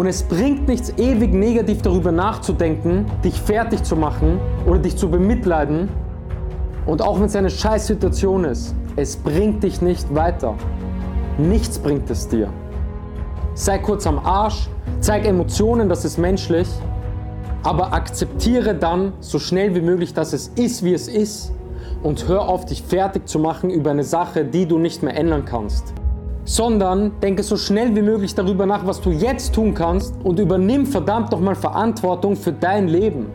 Und es bringt nichts, ewig negativ darüber nachzudenken, dich fertig zu machen oder dich zu bemitleiden. Und auch wenn es eine Scheißsituation ist, es bringt dich nicht weiter. Nichts bringt es dir. Sei kurz am Arsch, zeig Emotionen, das ist menschlich, aber akzeptiere dann so schnell wie möglich, dass es ist, wie es ist und hör auf, dich fertig zu machen über eine Sache, die du nicht mehr ändern kannst. Sondern denke so schnell wie möglich darüber nach, was du jetzt tun kannst und übernimm verdammt nochmal Verantwortung für dein Leben.